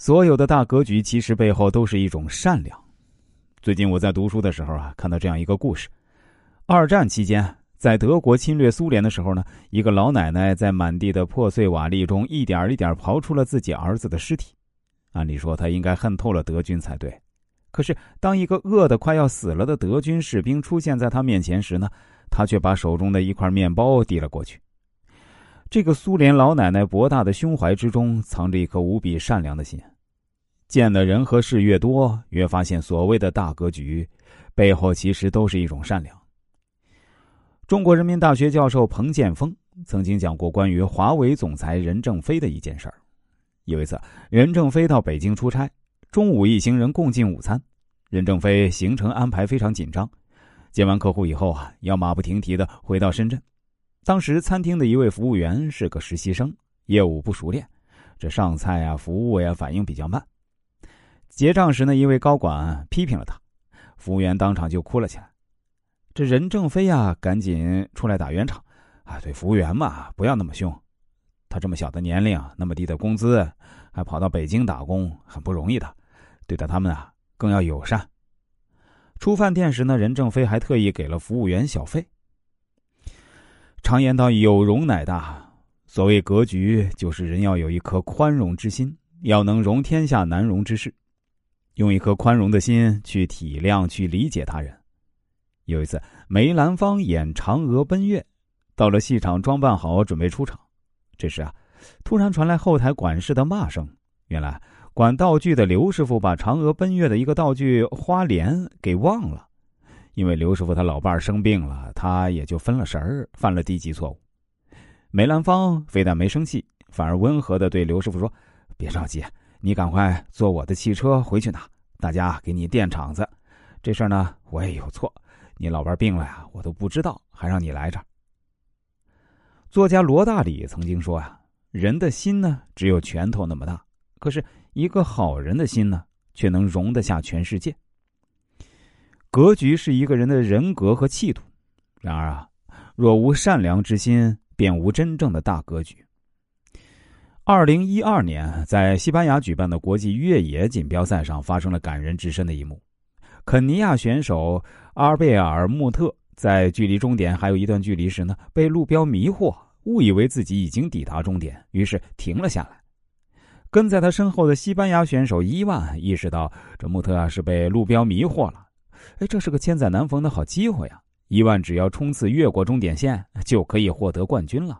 所有的大格局其实背后都是一种善良。最近我在读书的时候啊，看到这样一个故事：二战期间，在德国侵略苏联的时候呢，一个老奶奶在满地的破碎瓦砾中一点一点刨出了自己儿子的尸体。按理说，他应该恨透了德军才对。可是，当一个饿得快要死了的德军士兵出现在他面前时呢，他却把手中的一块面包递了过去。这个苏联老奶奶博大的胸怀之中，藏着一颗无比善良的心。见的人和事越多，越发现所谓的大格局，背后其实都是一种善良。中国人民大学教授彭建峰曾经讲过关于华为总裁任正非的一件事儿。有一次，任正非到北京出差，中午一行人共进午餐。任正非行程安排非常紧张，见完客户以后啊，要马不停蹄的回到深圳。当时餐厅的一位服务员是个实习生，业务不熟练，这上菜啊、服务呀反应比较慢。结账时呢，一位高管批评了他，服务员当场就哭了起来。这任正非呀，赶紧出来打圆场，啊，对服务员嘛，不要那么凶，他这么小的年龄，那么低的工资，还跑到北京打工，很不容易的，对待他们啊更要友善。出饭店时呢，任正非还特意给了服务员小费。常言道：“有容乃大。”所谓格局，就是人要有一颗宽容之心，要能容天下难容之事，用一颗宽容的心去体谅、去理解他人。有一次，梅兰芳演《嫦娥奔月》，到了戏场，装扮好准备出场。这时啊，突然传来后台管事的骂声。原来，管道具的刘师傅把《嫦娥奔月》的一个道具花莲给忘了。因为刘师傅他老伴儿生病了，他也就分了神儿，犯了低级错误。梅兰芳非但没生气，反而温和的对刘师傅说：“别着急，你赶快坐我的汽车回去拿，大家给你垫场子。这事儿呢，我也有错，你老伴病了呀，我都不知道，还让你来这儿。”作家罗大里曾经说呀：“人的心呢，只有拳头那么大，可是一个好人的心呢，却能容得下全世界。”格局是一个人的人格和气度，然而啊，若无善良之心，便无真正的大格局。二零一二年，在西班牙举办的国际越野锦标赛上，发生了感人至深的一幕：肯尼亚选手阿尔贝尔穆特在距离终点还有一段距离时呢，被路标迷惑，误以为自己已经抵达终点，于是停了下来。跟在他身后的西班牙选手伊万意识到，这穆特啊是被路标迷惑了。哎，这是个千载难逢的好机会啊！伊万只要冲刺越过终点线，就可以获得冠军了。